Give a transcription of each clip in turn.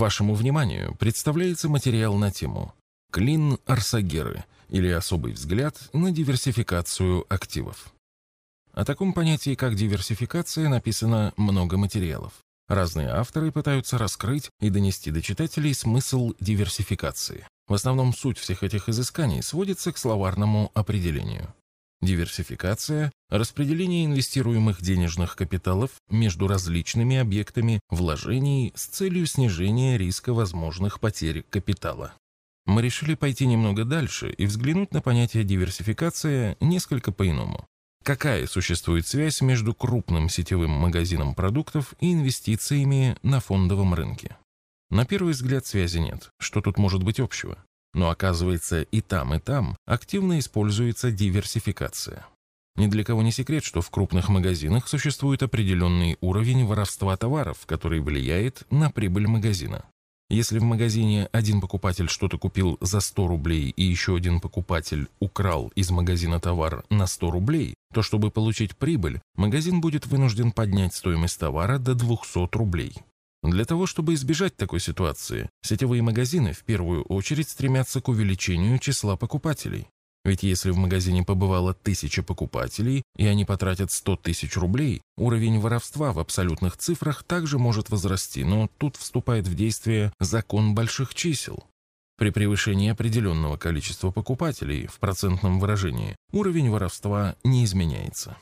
Вашему вниманию представляется материал на тему «Клин Арсагеры» или «Особый взгляд на диверсификацию активов». О таком понятии, как диверсификация, написано много материалов. Разные авторы пытаются раскрыть и донести до читателей смысл диверсификации. В основном суть всех этих изысканий сводится к словарному определению. Диверсификация – распределение инвестируемых денежных капиталов между различными объектами вложений с целью снижения риска возможных потерь капитала. Мы решили пойти немного дальше и взглянуть на понятие диверсификация несколько по-иному. Какая существует связь между крупным сетевым магазином продуктов и инвестициями на фондовом рынке? На первый взгляд связи нет. Что тут может быть общего? Но оказывается, и там, и там активно используется диверсификация. Ни для кого не секрет, что в крупных магазинах существует определенный уровень воровства товаров, который влияет на прибыль магазина. Если в магазине один покупатель что-то купил за 100 рублей и еще один покупатель украл из магазина товар на 100 рублей, то чтобы получить прибыль, магазин будет вынужден поднять стоимость товара до 200 рублей. Для того, чтобы избежать такой ситуации, сетевые магазины в первую очередь стремятся к увеличению числа покупателей. Ведь если в магазине побывало тысяча покупателей, и они потратят 100 тысяч рублей, уровень воровства в абсолютных цифрах также может возрасти, но тут вступает в действие закон больших чисел. При превышении определенного количества покупателей в процентном выражении уровень воровства не изменяется.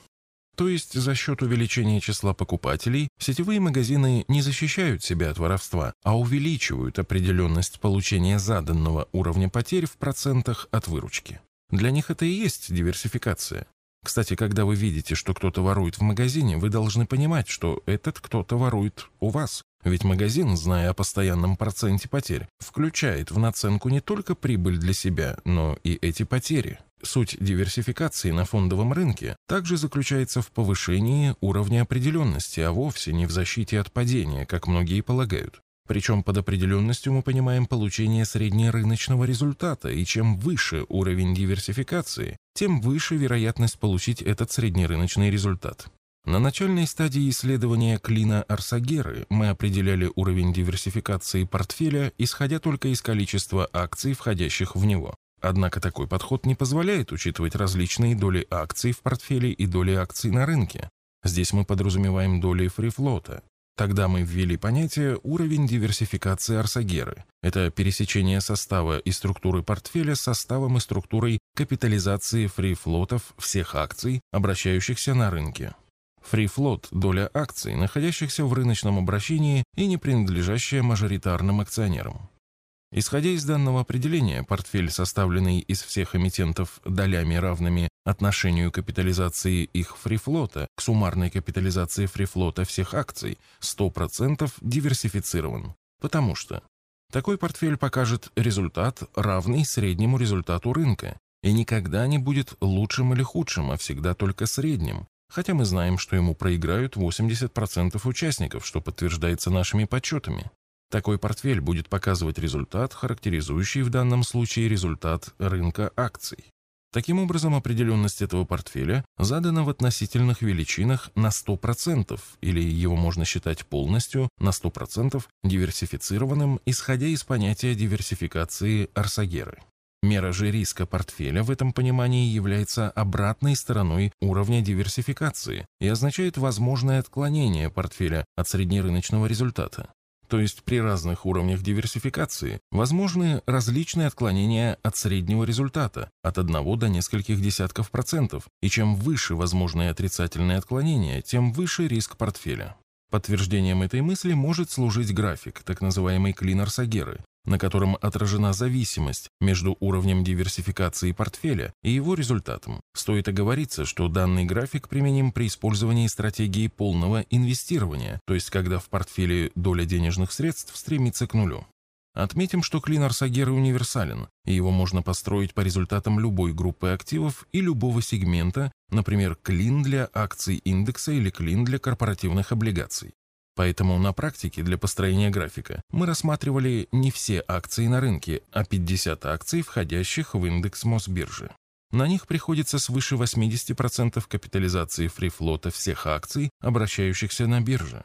То есть за счет увеличения числа покупателей сетевые магазины не защищают себя от воровства, а увеличивают определенность получения заданного уровня потерь в процентах от выручки. Для них это и есть диверсификация. Кстати, когда вы видите, что кто-то ворует в магазине, вы должны понимать, что этот кто-то ворует у вас. Ведь магазин, зная о постоянном проценте потерь, включает в наценку не только прибыль для себя, но и эти потери. Суть диверсификации на фондовом рынке также заключается в повышении уровня определенности, а вовсе не в защите от падения, как многие полагают. Причем под определенностью мы понимаем получение среднерыночного результата, и чем выше уровень диверсификации, тем выше вероятность получить этот среднерыночный результат. На начальной стадии исследования клина Арсагеры мы определяли уровень диверсификации портфеля, исходя только из количества акций, входящих в него. Однако такой подход не позволяет учитывать различные доли акций в портфеле и доли акций на рынке. Здесь мы подразумеваем доли фрифлота. Тогда мы ввели понятие «уровень диверсификации Арсагеры». Это пересечение состава и структуры портфеля с составом и структурой капитализации фрифлотов всех акций, обращающихся на рынке. Фрифлот – доля акций, находящихся в рыночном обращении и не принадлежащая мажоритарным акционерам. Исходя из данного определения, портфель, составленный из всех эмитентов долями равными отношению капитализации их фрифлота к суммарной капитализации фрифлота всех акций, 100% диверсифицирован. Потому что такой портфель покажет результат, равный среднему результату рынка, и никогда не будет лучшим или худшим, а всегда только средним, хотя мы знаем, что ему проиграют 80% участников, что подтверждается нашими подсчетами. Такой портфель будет показывать результат, характеризующий в данном случае результат рынка акций. Таким образом, определенность этого портфеля задана в относительных величинах на 100%, или его можно считать полностью на 100% диверсифицированным, исходя из понятия диверсификации Арсагеры. Мера же риска портфеля в этом понимании является обратной стороной уровня диверсификации и означает возможное отклонение портфеля от среднерыночного результата. То есть при разных уровнях диверсификации возможны различные отклонения от среднего результата, от 1 до нескольких десятков процентов, и чем выше возможные отрицательные отклонения, тем выше риск портфеля. Подтверждением этой мысли может служить график, так называемый клинер Сагеры, на котором отражена зависимость между уровнем диверсификации портфеля и его результатом. Стоит оговориться, что данный график применим при использовании стратегии полного инвестирования, то есть когда в портфеле доля денежных средств стремится к нулю. Отметим, что клин Арсагеры универсален, и его можно построить по результатам любой группы активов и любого сегмента, например, клин для акций индекса или клин для корпоративных облигаций. Поэтому на практике для построения графика мы рассматривали не все акции на рынке, а 50 акций, входящих в индекс Мосбиржи. На них приходится свыше 80% капитализации фрифлота всех акций, обращающихся на бирже.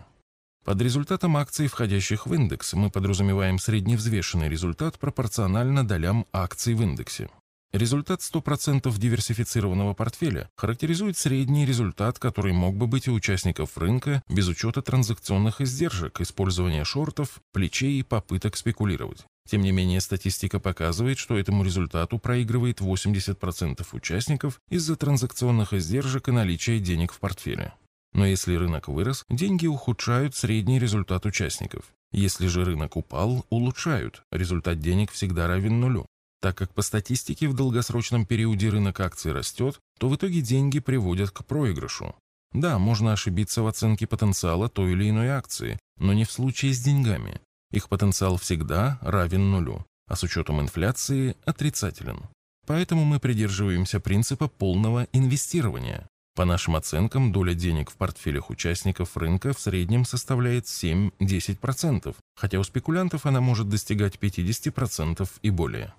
Под результатом акций, входящих в индекс, мы подразумеваем средневзвешенный результат пропорционально долям акций в индексе. Результат 100% диверсифицированного портфеля характеризует средний результат, который мог бы быть у участников рынка без учета транзакционных издержек, использования шортов, плечей и попыток спекулировать. Тем не менее, статистика показывает, что этому результату проигрывает 80% участников из-за транзакционных издержек и наличия денег в портфеле. Но если рынок вырос, деньги ухудшают средний результат участников. Если же рынок упал, улучшают, результат денег всегда равен нулю. Так как по статистике в долгосрочном периоде рынок акций растет, то в итоге деньги приводят к проигрышу. Да, можно ошибиться в оценке потенциала той или иной акции, но не в случае с деньгами. Их потенциал всегда равен нулю, а с учетом инфляции отрицателен. Поэтому мы придерживаемся принципа полного инвестирования. По нашим оценкам, доля денег в портфелях участников рынка в среднем составляет 7-10%, хотя у спекулянтов она может достигать 50% и более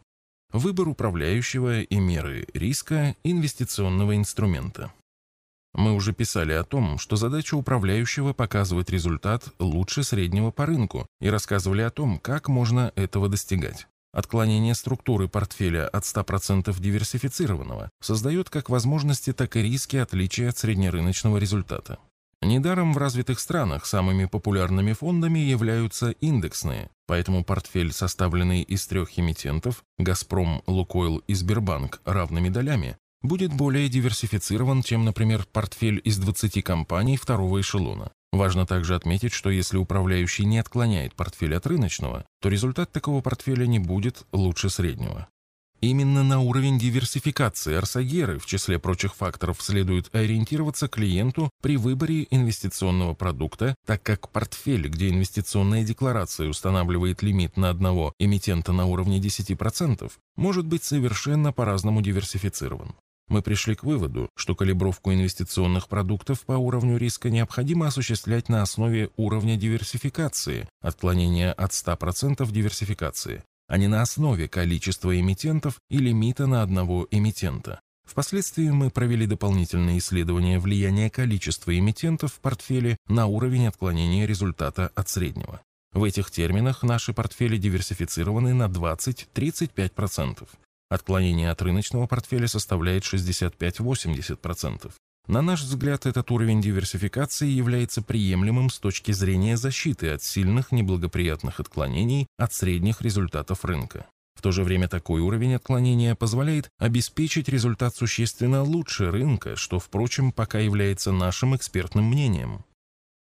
выбор управляющего и меры риска инвестиционного инструмента. Мы уже писали о том, что задача управляющего показывать результат лучше среднего по рынку и рассказывали о том, как можно этого достигать. Отклонение структуры портфеля от 100% диверсифицированного создает как возможности, так и риски отличия от среднерыночного результата. Недаром в развитых странах самыми популярными фондами являются индексные, поэтому портфель, составленный из трех эмитентов «Газпром», «Лукойл» и «Сбербанк» равными долями, будет более диверсифицирован, чем, например, портфель из 20 компаний второго эшелона. Важно также отметить, что если управляющий не отклоняет портфель от рыночного, то результат такого портфеля не будет лучше среднего. Именно на уровень диверсификации Арсагеры, в числе прочих факторов, следует ориентироваться клиенту при выборе инвестиционного продукта, так как портфель, где инвестиционная декларация устанавливает лимит на одного эмитента на уровне 10%, может быть совершенно по-разному диверсифицирован. Мы пришли к выводу, что калибровку инвестиционных продуктов по уровню риска необходимо осуществлять на основе уровня диверсификации, отклонения от 100% диверсификации, а не на основе количества эмитентов и лимита на одного эмитента. Впоследствии мы провели дополнительные исследования влияния количества эмитентов в портфеле на уровень отклонения результата от среднего. В этих терминах наши портфели диверсифицированы на 20-35%. Отклонение от рыночного портфеля составляет 65-80%. На наш взгляд, этот уровень диверсификации является приемлемым с точки зрения защиты от сильных неблагоприятных отклонений от средних результатов рынка. В то же время такой уровень отклонения позволяет обеспечить результат существенно лучше рынка, что, впрочем, пока является нашим экспертным мнением.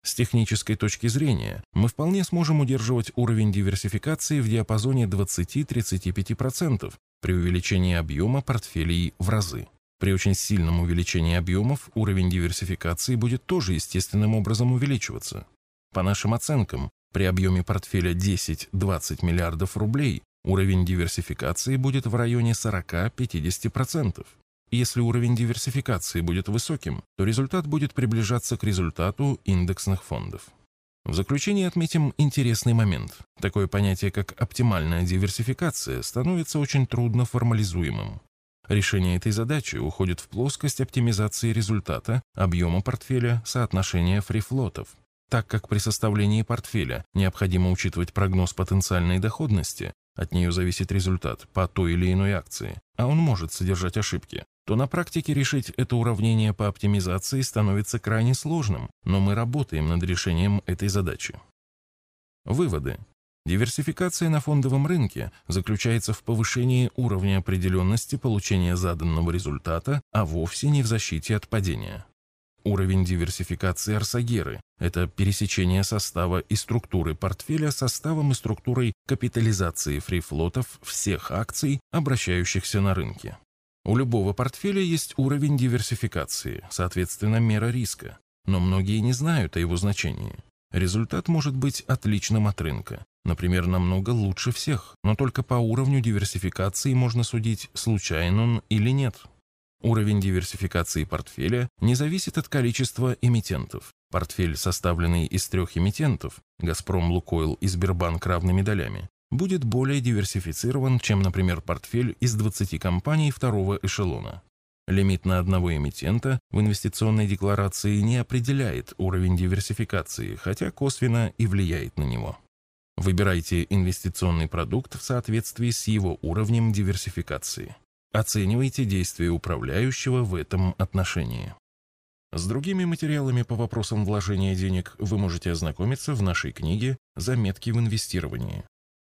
С технической точки зрения мы вполне сможем удерживать уровень диверсификации в диапазоне 20-35% при увеличении объема портфелей в разы. При очень сильном увеличении объемов уровень диверсификации будет тоже естественным образом увеличиваться. По нашим оценкам, при объеме портфеля 10-20 миллиардов рублей уровень диверсификации будет в районе 40-50%. Если уровень диверсификации будет высоким, то результат будет приближаться к результату индексных фондов. В заключение отметим интересный момент. Такое понятие, как оптимальная диверсификация, становится очень трудно формализуемым. Решение этой задачи уходит в плоскость оптимизации результата, объема портфеля, соотношения фрифлотов. Так как при составлении портфеля необходимо учитывать прогноз потенциальной доходности, от нее зависит результат по той или иной акции, а он может содержать ошибки, то на практике решить это уравнение по оптимизации становится крайне сложным, но мы работаем над решением этой задачи. Выводы. Диверсификация на фондовом рынке заключается в повышении уровня определенности получения заданного результата, а вовсе не в защите от падения. Уровень диверсификации Арсагеры – это пересечение состава и структуры портфеля составом и структурой капитализации фрифлотов всех акций, обращающихся на рынке. У любого портфеля есть уровень диверсификации, соответственно, мера риска, но многие не знают о его значении. Результат может быть отличным от рынка, например, намного лучше всех, но только по уровню диверсификации можно судить, случайен он или нет. Уровень диверсификации портфеля не зависит от количества эмитентов. Портфель, составленный из трех эмитентов – «Газпром», «Лукойл» и «Сбербанк» равными долями, будет более диверсифицирован, чем, например, портфель из 20 компаний второго эшелона. Лимит на одного эмитента в инвестиционной декларации не определяет уровень диверсификации, хотя косвенно и влияет на него. Выбирайте инвестиционный продукт в соответствии с его уровнем диверсификации. Оценивайте действия управляющего в этом отношении. С другими материалами по вопросам вложения денег вы можете ознакомиться в нашей книге «Заметки в инвестировании».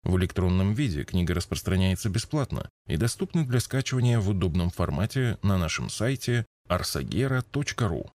В электронном виде книга распространяется бесплатно и доступна для скачивания в удобном формате на нашем сайте arsagera.ru.